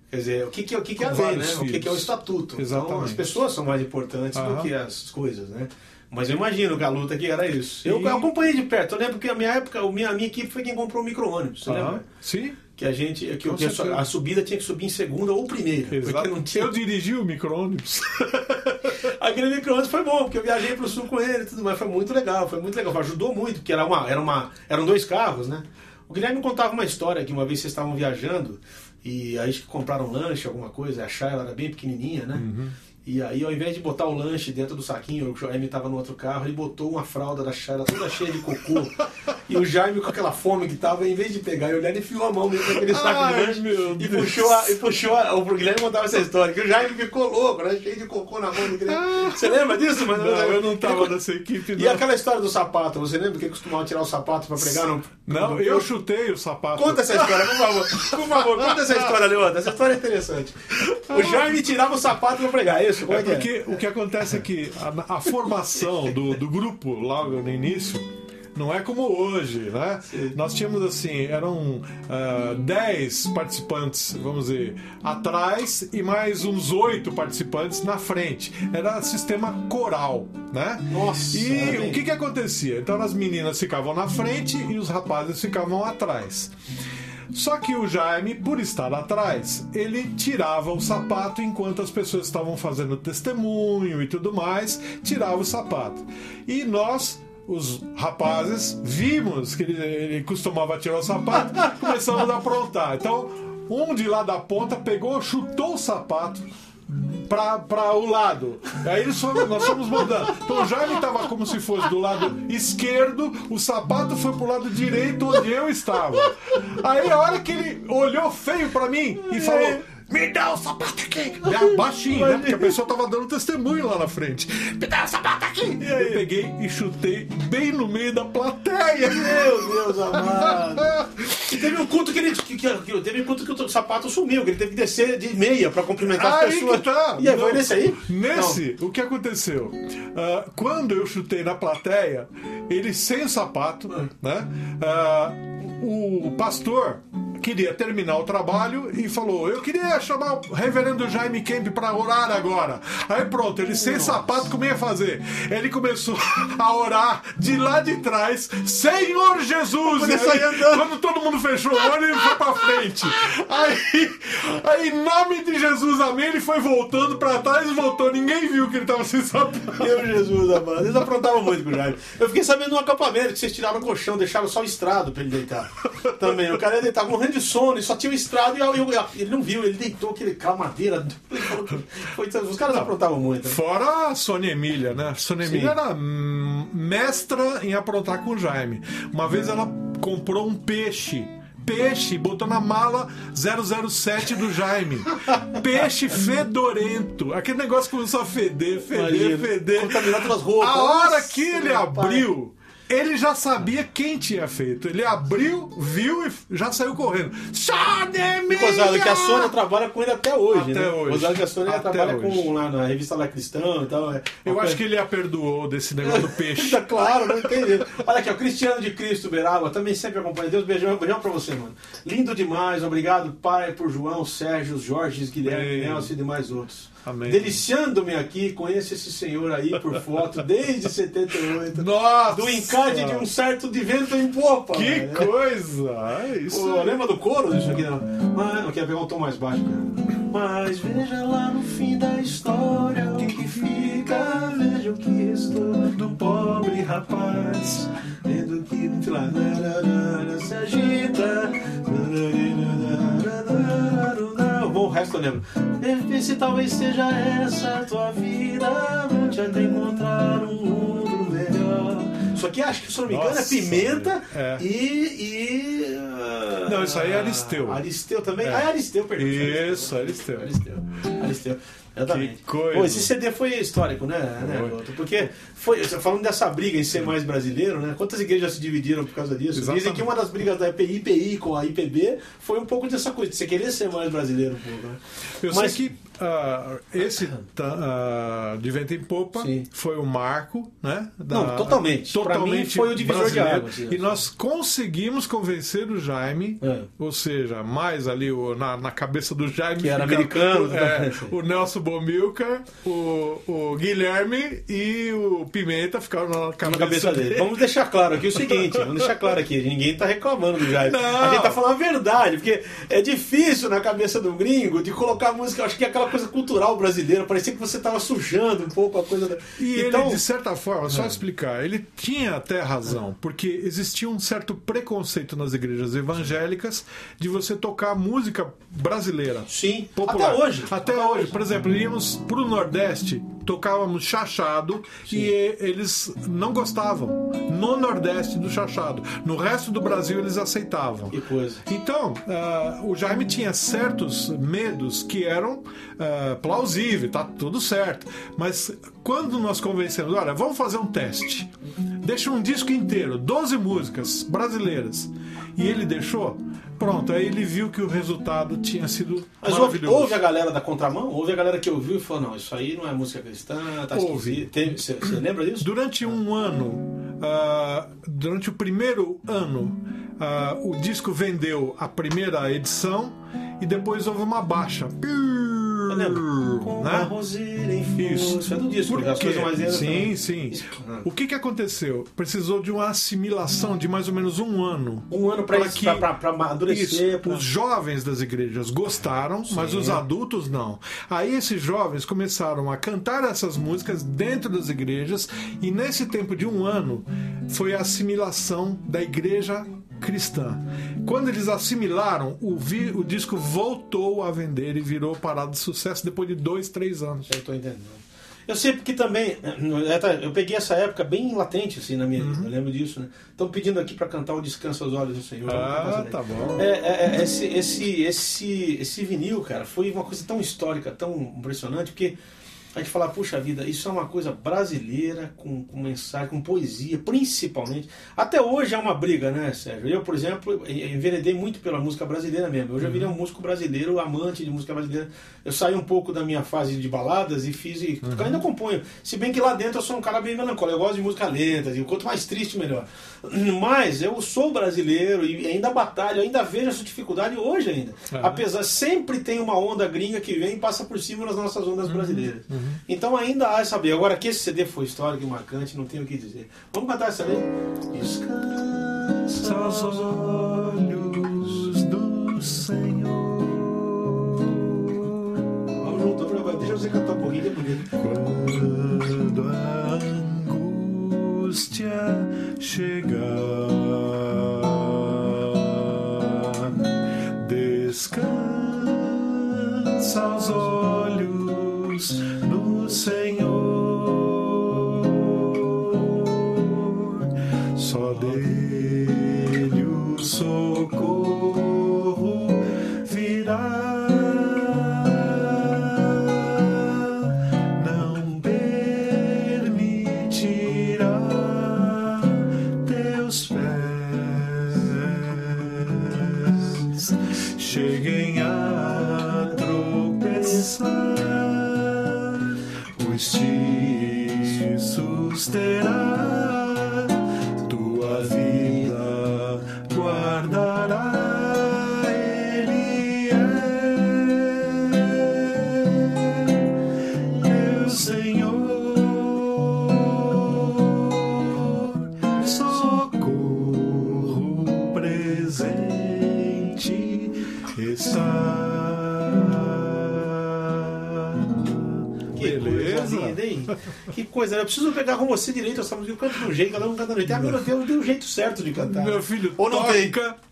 Quer dizer, o que, que, é- o que, que é a lei, né? vários O que, que é o filhos. estatuto. Então, Exatamente. as pessoas são mais importantes do Aham. que as coisas, né? Mas eu imagino que a luta aqui era isso. Eu acompanhei de perto. Eu lembro que a minha época, a minha, a minha equipe foi quem comprou o micro-ônibus. Lembra? Sim, Que a gente. Que, que a, a subida tinha que subir em segunda ou primeira. Porque não tinha. Eu dirigi o micro-ônibus. Aquele micro-ônibus foi bom, porque eu viajei pro sul com ele e tudo mais. Foi muito legal, foi muito legal. Ajudou muito, porque era uma, era uma, eram dois carros, né? O Guilherme contava uma história que uma vez vocês estavam viajando e aí compraram lanche, alguma coisa, a Chay, ela era bem pequenininha, né? E aí, ao invés de botar o lanche dentro do saquinho, o Jaime estava no outro carro, ele botou uma fralda da Shayla toda cheia de cocô. e o Jaime, com aquela fome que tava, em vez de pegar e olhar, ele enfiou a mão dentro daquele saco de Ai, lanche meu e Deus. puxou, a, e puxou a, o Guilherme contava essa história, que o Jaime ficou louco, né? Cheio de cocô na mão do Guilherme. Você lembra disso, mano? Não, eu não Ele estava co- nessa equipe, E não. aquela história do sapato, você lembra que ele costumava tirar o sapato para pregar? No, Não, no- eu chutei o sapato. Conta essa história, por favor. Por favor, conta essa história, Leandro. Essa história é interessante. O Jaime tirava o sapato para pregar, é isso? Como É é que é? porque o que acontece é que a, a formação do, do grupo logo no início não é como hoje, né? Nós tínhamos assim, eram ah, 10 participantes, vamos dizer, atrás e mais uns oito participantes na frente. Era sistema coral, né? Nossa, E o que que acontecia? Então as meninas ficavam na frente e os rapazes ficavam atrás. Só que o Jaime, por estar atrás, ele tirava o sapato enquanto as pessoas estavam fazendo testemunho e tudo mais, tirava o sapato. E nós, os rapazes, vimos que ele, ele costumava tirar o sapato, começamos a aprontar. Então, um de lá da ponta pegou, chutou o sapato para o lado. Aí eles foram, nós fomos mandando. Então o Jaime estava como se fosse do lado esquerdo, o sapato foi pro lado direito onde eu estava. Aí a hora que ele olhou feio para mim e falou. Me dá o sapato aqui! Baixinho, né? Porque a pessoa tava dando testemunho lá na frente. Me dá o sapato aqui! Eu peguei e chutei bem no meio da plateia. Meu Deus amado. E um culto que. Que, que- teve culto que o sapato sumiu, que ele teve que descer de meia para cumprimentar as Aí pessoas. que tá. E aí, foi Não. nesse aí? Nesse, o que aconteceu? Ah, quando eu chutei na plateia, ele sem o sapato, né? Ah, o, o pastor queria terminar o trabalho e falou: Eu queria chamar o reverendo Jaime Kemp para orar agora. Aí pronto, ele sem sapato, como ia fazer? Ele começou a orar de lá de trás, Senhor Jesus! Aí, quando todo mundo fechou o olho, ele foi pra frente. Aí, aí, em nome de Jesus, amém, ele foi voltando pra trás e voltou. Ninguém viu que ele tava sem sapato. Meu Jesus, amado. Eles aprontavam muito com o Jaime. Eu fiquei sabendo no acampamento que vocês tiraram o colchão, deixaram só o estrado pra ele deitar. Também. O cara ia deitar morrendo de sono e só tinha o estrado e eu- eu- ele não viu, ele deitou aquele, aquela madeira. Ele falou que- foi- os caras aprontavam muito. Fora a Sônia Emília, né? A Sônia. Emília era hum, mestra em aprontar com o Jaime. Uma vez ela comprou um peixe. Peixe, botou na mala 007 do Jaime. Peixe fedorento. Aquele negócio começou a feder, feder, Imagina, feder. contaminar todas as roupas. A hora que ele abriu, ele já sabia quem tinha feito. Ele abriu, viu e já saiu correndo. E gozado que a! Sônia trabalha com ele até hoje, Até né? hoje. Gozado que a Sônia Até trabalha hoje. com lá na revista La Cristão e tal. é Eu acho que ele a perdoou desse negócio do peixe. Tá claro, não entendi. Olha aqui, o Cristiano de Cristo Beraba também sempre acompanha. Deus, beijão, beijão pra você, mano. Lindo demais, obrigado, pai, por João, Sérgio, Jorge, Guilherme. Nelson e demais outros. Deliciando-me aqui, conheço esse senhor aí por foto desde 78. Nossa! Do encade de um certo de vento em popa. Que velho. coisa! É isso. Pô, lembra do coro disso aqui? Não? Mas, eu quero pegar um tom mais baixo, cara. Mas veja lá no fim da história o que fica. Veja o que restou do pobre rapaz. Vendo que, sei lá, se agita. O resto eu lembro. Vê se talvez seja essa a tua vida. Volte até encontrar um mundo melhor. Isso aqui, acho que, se não me engano, é Nossa, pimenta é. e. e ah, Não, isso aí é Aristeu. Aristeu também? É. Ah, é Aristeu, perdão. Isso, Aristeu. Aristeu. Aristeu. Exatamente. Que coisa. Pô, esse CD foi histórico, né, né Foi. Porque foi, falando dessa briga em ser mais brasileiro, né? Quantas igrejas se dividiram por causa disso? Dizem Exatamente. que uma das brigas da IPI, IPI com a IPB foi um pouco dessa coisa, de você querer ser mais brasileiro um pouco, né? Eu Mas- sei que ah, esse ah, de vento em popa Sim. foi o marco, né? Não, totalmente. Mim, foi o divisor de águas, E nós conseguimos convencer o Jaime, É. ou seja, mais ali o- na, na cabeça do Jaime Que era americano, o, é, né? o Nelson Bomilcar, o, o Guilherme e o Pimenta ficaram na cabeça, na cabeça dele. Vamos deixar claro aqui o seguinte, vamos deixar claro aqui, ninguém tá reclamando do Jair. Não. A gente tá falando a verdade, porque é difícil na cabeça do gringo de colocar música, acho que é aquela coisa cultural brasileira, parecia que você tava sujando um pouco a coisa da... E então, ele, de certa forma, só É. explicar, ele tinha até razão, porque existia um certo preconceito nas igrejas evangélicas de você tocar música brasileira. sim, Popular. até hoje. Até, hoje. Por exemplo, íamos pro Nordeste, tocávamos chachado e eh, eles não gostavam. No Nordeste do chachado. No resto do Brasil eles aceitavam. Então, ah, o Jaime tinha certos medos que eram ah, plausíveis, tá tudo certo. Mas quando nós convencemos, olha, vamos fazer um teste. Deixa um disco inteiro, 12 músicas brasileiras. E ele deixou, pronto, aí ele viu que o resultado tinha sido Mas houve, maravilhoso. houve a galera da contramão? Houve a galera que ouviu e falou, não, isso aí não é música cristã, tá. Teve- Você lembra disso? Durante um ano, ah, durante o primeiro ano, ah, o disco vendeu a primeira edição e depois houve uma baixa. Eu lembro. Com Né? a roseira em flor. Isso. Isso é do disco, Por quê? mais Sim, também. sim. Isso. Ah. O que, que aconteceu? Precisou de uma assimilação de mais ou menos um ano. Um ano Para que- pra, amadurecer. Isso, pra- os jovens das igrejas gostaram, mas os adultos não. Aí esses jovens começaram a cantar essas músicas dentro das igrejas e nesse tempo de um ano foi a assimilação da igreja cristã. Quando eles assimilaram, o, vi- o disco voltou a vender e virou parada de sucesso depois de dois, três anos. Eu tô entendendo. Eu sei porque também, eu peguei essa época bem latente assim na minha vida, eu lembro disso, né? Estão pedindo aqui para cantar o Descanso aos Olhos do Senhor. Ah, tá bom. É, é, é, esse, esse, esse, esse vinil, cara, foi uma coisa tão histórica, tão impressionante, porque a gente falar, puxa vida, isso é uma coisa brasileira, com, com mensagem, com poesia, principalmente. Até hoje é uma briga, né, Sérgio? Eu, por exemplo, enveredei muito pela música brasileira mesmo. Eu já virei um uhum. músico brasileiro, amante de música brasileira. Eu saí um pouco da minha fase de baladas e fiz. E uhum. ainda componho. Se bem que lá dentro eu sou um cara bem melancólico. Eu gosto de música lenta, e quanto mais triste, melhor. Mas eu sou brasileiro e ainda batalho, ainda vejo essa dificuldade hoje ainda. Uhum. Apesar, sempre tem uma onda gringa que vem e passa por cima das nossas ondas uhum. brasileiras. Uhum. Então ainda há saber. Agora que esse CD foi histórico e marcante, não tenho o que dizer. Vamos cantar essa aí? Descansa os olhos do Senhor. Vamos junto, deixa você cantar um pouquinho que é bonito. Quando a angústia chegar, descansa os olhos Senhor, preciso pegar com você direito essa música. Eu canto de um jeito, cada um canta de um jeito. Ah, meu Deus, tem um jeito certo de cantar. Meu filho, Ou não toca, tem?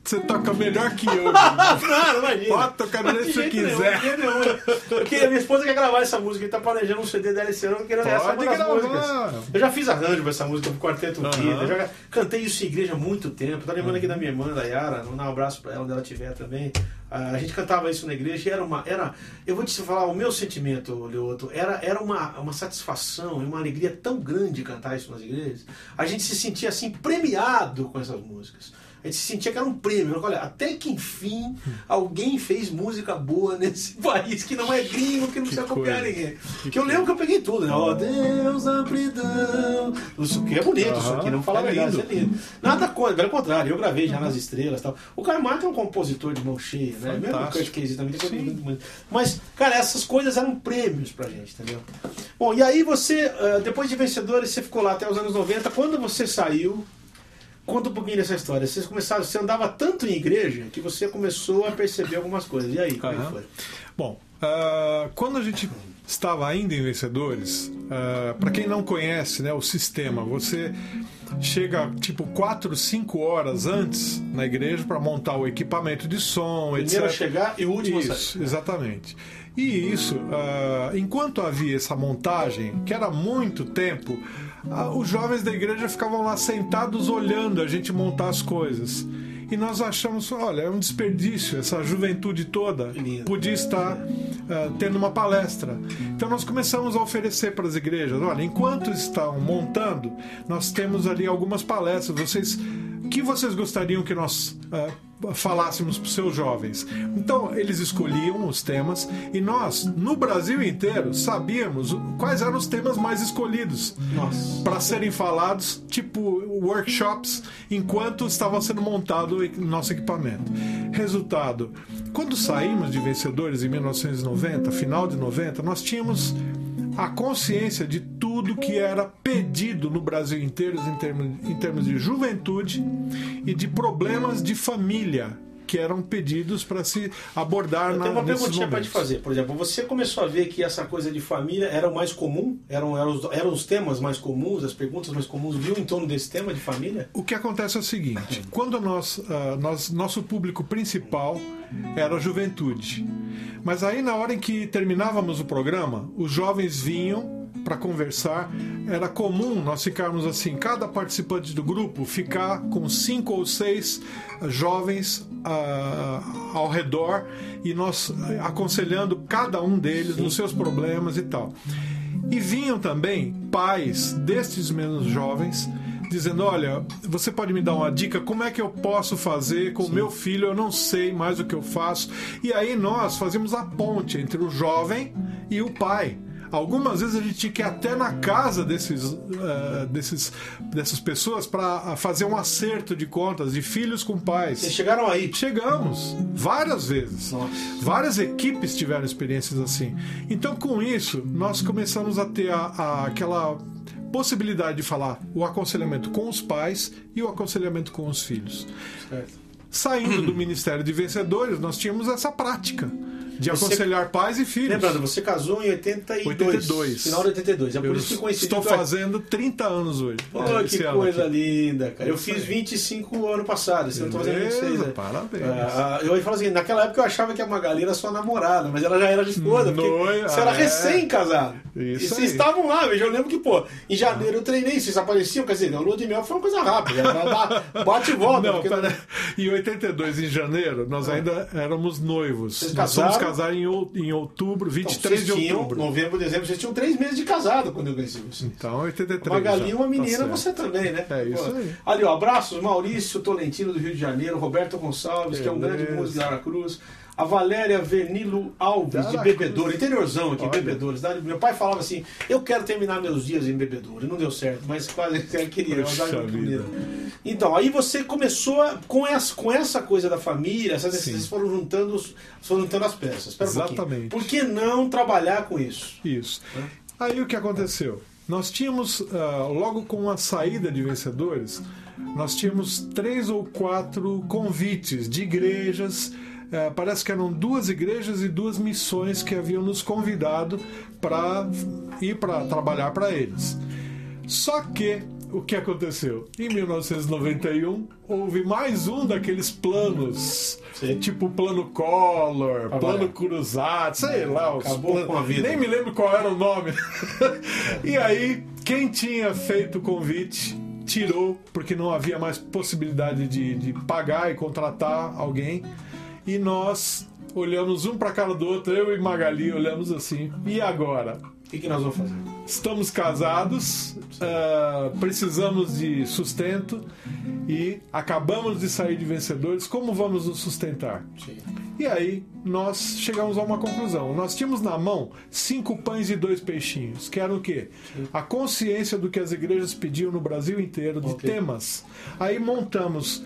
Você toca melhor que eu. não, imagina. Pode tocar do jeito que você quiser. Nenhum, eu queria, minha esposa quer gravar essa música, ele tá planejando um CD dela esse ano, eu quero essa músicas. Eu já fiz arranjo pra essa música pro Quarteto uhum. Eu já cantei isso em igreja há muito tempo. Tá lembrando aqui da minha irmã, da Yara, vou dar um abraço pra ela, onde ela estiver também. A gente cantava isso na igreja e era uma. Era, eu vou te falar, o meu sentimento, Leoto, era, era uma, uma satisfação e uma alegria tão grande cantar isso nas igrejas. A gente se sentia assim premiado com essas músicas. A gente sentia que era um prêmio. Olha, até que enfim alguém fez música boa nesse país que não é gringo, que não precisa copiar ninguém. Que, que eu lembro que eu peguei tudo, né? Ó, oh, Deus, amplidão. Isso que é bonito, uhum. isso aqui, não fala é verdade, é lindo. Nada contra, pelo contrário, eu gravei já nas estrelas tal. O Carmack é um compositor de mão cheia, né? Fantástico. Mesmo o Kurt Casey também tem muito, muito. Mas, cara, essas coisas eram prêmios pra gente, entendeu? Bom, e aí você, ah, depois de Vencedores, você ficou lá até os anos 90. Quando você saiu, Conta um pouquinho dessa história. Vocês começaram, você andava tanto em igreja que você começou a perceber algumas coisas. E aí, como uhum. é que foi? Bom, uh, quando a gente estava ainda em Vencedores, uh, ah, para quem não conhece né, o sistema, você chega tipo 4, 5 horas antes na igreja para montar o equipamento de som, Primeiro etc. a chegar e o último isso, sair. Exatamente. E isso, uh, enquanto havia essa montagem, que era muito tempo, os jovens da igreja ficavam lá sentados olhando a gente montar as coisas. E nós achamos, olha, é um desperdício, essa juventude toda podia estar uh, tendo uma palestra. Então nós começamos a oferecer para as igrejas, olha, enquanto estão montando, nós temos ali algumas palestras, vocês que vocês gostariam que nós uh, falássemos para os seus jovens? Então, eles escolhiam os temas e nós, no Brasil inteiro, sabíamos quais eram os temas mais escolhidos para serem falados, tipo workshops, enquanto estava sendo montado o nosso equipamento. Resultado: quando saímos de vencedores em 1990, final de 90, nós tínhamos a consciência de tudo que era pedido no Brasil inteiro em termos, em termos de juventude e de problemas de família que eram pedidos para se abordar Eu na, tenho uma perguntinha para te fazer. Por exemplo, você começou a ver que essa coisa de família era o mais comum? Eram, eram, os, eram os temas mais comuns, as perguntas mais comuns viu em torno desse tema de família? O que acontece é o seguinte: quando nós, uh, nós nosso público principal era a juventude, mas aí na hora em que terminávamos o programa, os jovens vinham para conversar. Era comum nós ficarmos assim, cada participante do grupo ficar com cinco ou seis jovens uh, ao redor e nós aconselhando cada um deles nos seus problemas e tal. E vinham também pais destes menos jovens dizendo: Olha, você pode me dar uma dica? Como é que eu posso fazer com o meu filho? Eu não sei mais o que eu faço. E aí nós fazíamos a ponte entre o jovem e o pai. Algumas vezes a gente tinha que ir até na casa desses, uh, desses, dessas pessoas para fazer um acerto de contas de filhos com pais. Vocês chegaram aí? Chegamos, várias vezes. Nossa. Várias equipes tiveram experiências assim. Então, com isso, nós começamos a ter a, a, aquela possibilidade de falar o aconselhamento com os pais e o aconselhamento com os filhos. Certo. Saindo do Ministério de Vencedores, nós tínhamos essa prática de Você- aconselhar pais e filhos. Lembrando, você casou em 82. 82. Final de 82. É por Eu isso que coincidiu estou fazendo 30 anos hoje. Pô, É, que coisa aqui. linda, cara. Eu fiz aí. 25 ano passado, eu tô fazendo 26. Beleza, né? parabéns. Ah, eu ia falar assim, naquela época eu achava que a Magali era sua namorada, mas ela já era esposa, porque Noiva, você era é. recém-casado. E vocês estavam lá, veja, eu lembro que, pô, em janeiro eu treinei, vocês apareciam, quer dizer, a lua de mel foi uma coisa rápida, bate e volta. Não, porque- em 82, em janeiro, nós ainda éramos noivos. Vocês fomos casaram? casar em, em outubro, Então, 23 vocês de tinham, outubro. novembro, dezembro, vocês tinham três meses de casado quando eu conheci vocês. Então, 83. Uma galinha, uma tá menina, certo. você também, né? É isso Pô. aí. Ali, ó, abraços, Maurício Tolentino do Rio de Janeiro, Roberto Gonçalves, que é um Beleza. grande músico de Aracruz, a Valéria Venilo Alves, de. Bebedouro, interiorzão aqui, Olha. Meu pai falava assim: eu quero terminar meus dias em Bebedouro. Não deu certo, mas quase queria. é. Então, aí você começou a- com essa, com essa coisa da família, essas vocês foram juntando, foram juntando as peças. Espera um. Exatamente. Por que não trabalhar com isso? Isso. Aí o que aconteceu? Nós tínhamos, ah, logo com a saída de vencedores, nós tínhamos três ou quatro convites de igrejas. Eh, parece que eram duas igrejas e duas missões que haviam nos convidado para ir para trabalhar para eles. Só que o que aconteceu? Em 1991 houve mais um daqueles planos, Sim. tipo plano Collor, Ah, plano vai. cruzado, sei lá. os Acabou planos- com a vida. Nem me lembro qual era o nome. e aí, quem tinha feito o convite tirou, porque não havia mais possibilidade de, de pagar e contratar alguém. E nós olhamos um para cara do outro, eu e Magali olhamos assim. E agora? O que, que nós vamos fazer? Estamos casados, ah, precisamos de sustento e acabamos de sair de vencedores. Como vamos nos sustentar? Sim. E aí nós chegamos a uma conclusão. Nós tínhamos na mão cinco pães e dois peixinhos, que eram o quê? A consciência do que as igrejas pediam no Brasil inteiro de Ok. temas. Aí montamos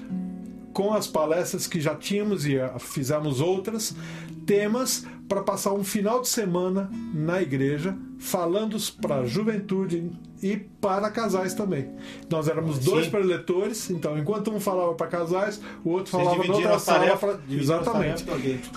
com as palestras que já tínhamos e ah, fizemos outras temas para passar um final de semana na igreja falando para a juventude e para casais também. Nós éramos dois Sim. preletores, então enquanto um falava para casais, o outro Vocês falava na dividiram outra as sala tarefas, pra- Exatamente.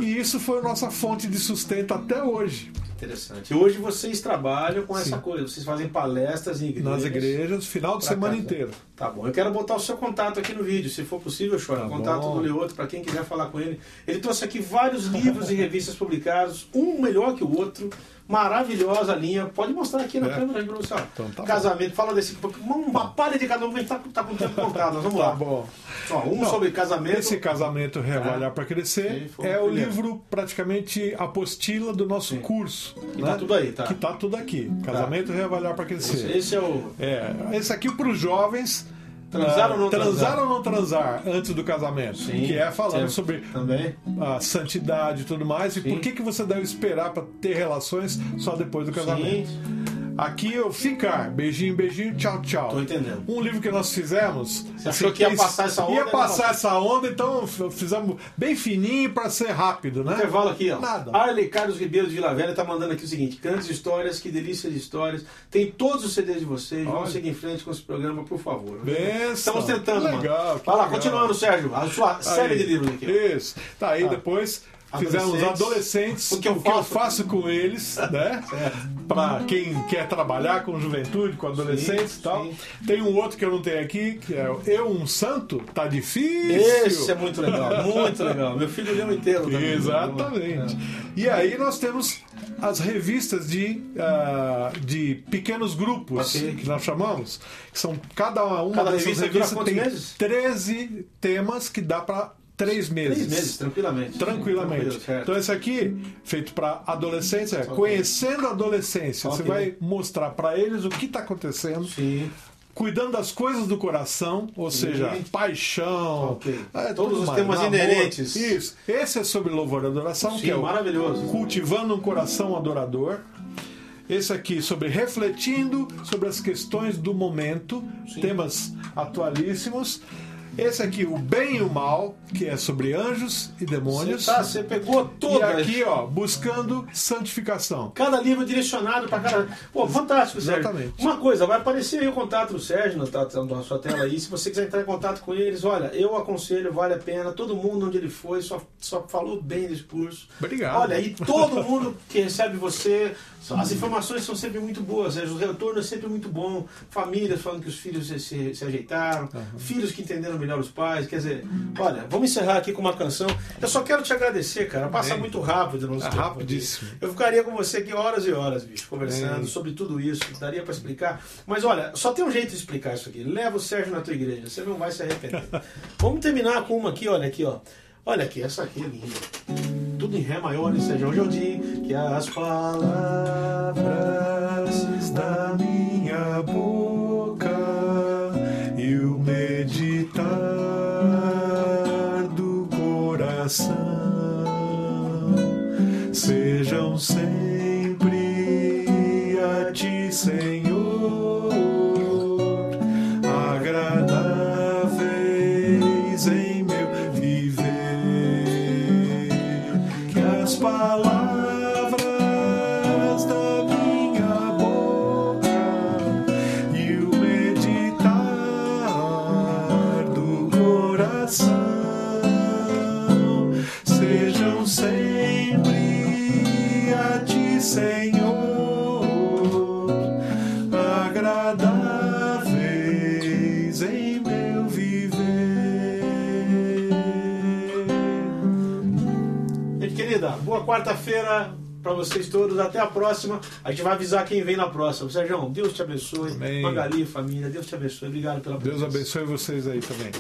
E isso foi a nossa fonte de sustento até hoje. Interessante. E hoje vocês trabalham com essa Sim. coisa, vocês fazem palestras em igrejas. Nas igrejas, final de semana inteiro. Tá bom. Eu quero botar o seu contato aqui no vídeo, se for possível, Chora. Tá contato bom. do Leoto, para quem quiser falar com ele. Ele trouxe aqui vários livros e revistas publicados, um melhor que o outro. Maravilhosa linha. Pode mostrar aqui na É. câmera ó. Então tá bom. casamento, fala desse. Uma palha de cada um, a gente tá, tá com o tempo contado. Vamos Tá lá. bom. Ó, um Não, sobre casamento. Esse casamento Reavaliar Ah. para Crescer Sim, é o primeiro. livro praticamente apostila do nosso Sim. curso. Que né? tá tudo aí, tá? Que tá tudo aqui. Casamento Reavaliar para Esse, Crescer. esse é o. É, esse aqui para os jovens. Transar ou não transar? ou não transar antes do casamento? Sim, que é falando certo. sobre Também. a santidade e tudo mais, e Sim. por que, que você deve esperar para ter relações só depois do casamento. Sim, Aqui eu ficar, beijinho, beijinho, tchau, tchau. tô entendendo. Um livro que nós fizemos. Você achou que ia passar essa onda, Ia né? passar essa onda, então fizemos bem fininho para ser rápido, né? Intervalo aqui, ó. Nada. Arley Carlos Ribeiro de Vila Velha tá mandando aqui o seguinte: grandes histórias, que delícia de histórias. Tem todos os CDs de vocês. Vamos Olha. seguir em frente com esse programa, por favor. Benção. Estamos tentando, mano. Legal, que Vai lá, legal. continuando, Sérgio. A sua série Aí, de livros aqui. ó. Isso. Tá aí Ah. depois. Fizemos Adolescentes. adolescentes, O que eu faço? com eles, né? Para quem quer trabalhar com juventude, com adolescentes Sim, e tal. sim. Tem um outro que eu não tenho aqui, que é o Eu um Santo, tá difícil. Esse é muito legal, muito legal. Meu filho leu inteiro também. Exatamente. E aí nós temos as revistas de, ah, de pequenos grupos, Ok. que nós chamamos, que são cada uma Cada dessas revista revistas tem meses? 13 temas que dá para três meses. Três meses, tranquilamente. Tranquilamente. Então, esse aqui, feito para adolescentes, é conhecendo a adolescência. Você Ok. vai mostrar para eles o que está acontecendo, Sim. cuidando das coisas do coração, ou seja, paixão, Ok. é, Todos os mais, temas namoro. inerentes. Isso. Esse é sobre louvor e adoração, Sim, que é maravilhoso. cultivando um coração adorador. Esse aqui sobre refletindo sobre as questões do momento, temas atualíssimos. Esse aqui, o bem e o mal, que é sobre anjos e demônios. Você, tá, você pegou E todas. aqui, ó, buscando santificação. Cada livro direcionado para cada. Pô, fantástico, Sérgio. Exatamente. Uma coisa, vai aparecer aí o contato do Sérgio na, na sua tela aí. Se você quiser entrar em contato com eles, olha, eu aconselho, vale a pena. Todo mundo onde ele foi só, só falou bem desse curso. Obrigado. Olha, e todo mundo que recebe você, as informações são sempre muito boas, Sérgio. O retorno é sempre muito bom. Famílias falando que os filhos se, se- se ajeitaram, filhos que entenderam melhor os pais. Quer dizer, olha, vamos encerrar aqui com uma canção. Eu só quero te agradecer, cara. Passa muito rápido nosso é tempo aqui. rapidíssimo. Eu ficaria com você aqui horas e horas, bicho, conversando É. sobre tudo isso. Daria pra explicar. Mas olha, só tem um jeito de explicar isso aqui. Leva o Sérgio na tua igreja, você não vai se arrepender. Vamos terminar com uma aqui, olha aqui, ó. Olha aqui, essa aqui é linda. Tudo em Ré maior, né, Sérgio? Hoje eu digo que as palavras da minha boca e o meditar do coração sejam sempre quarta-feira pra vocês todos. Até a próxima. A gente vai avisar quem vem na próxima. Sérgio, Deus te abençoe. Amém. Magali, família, Deus te abençoe. Obrigado pela Deus presença. abençoe vocês aí também.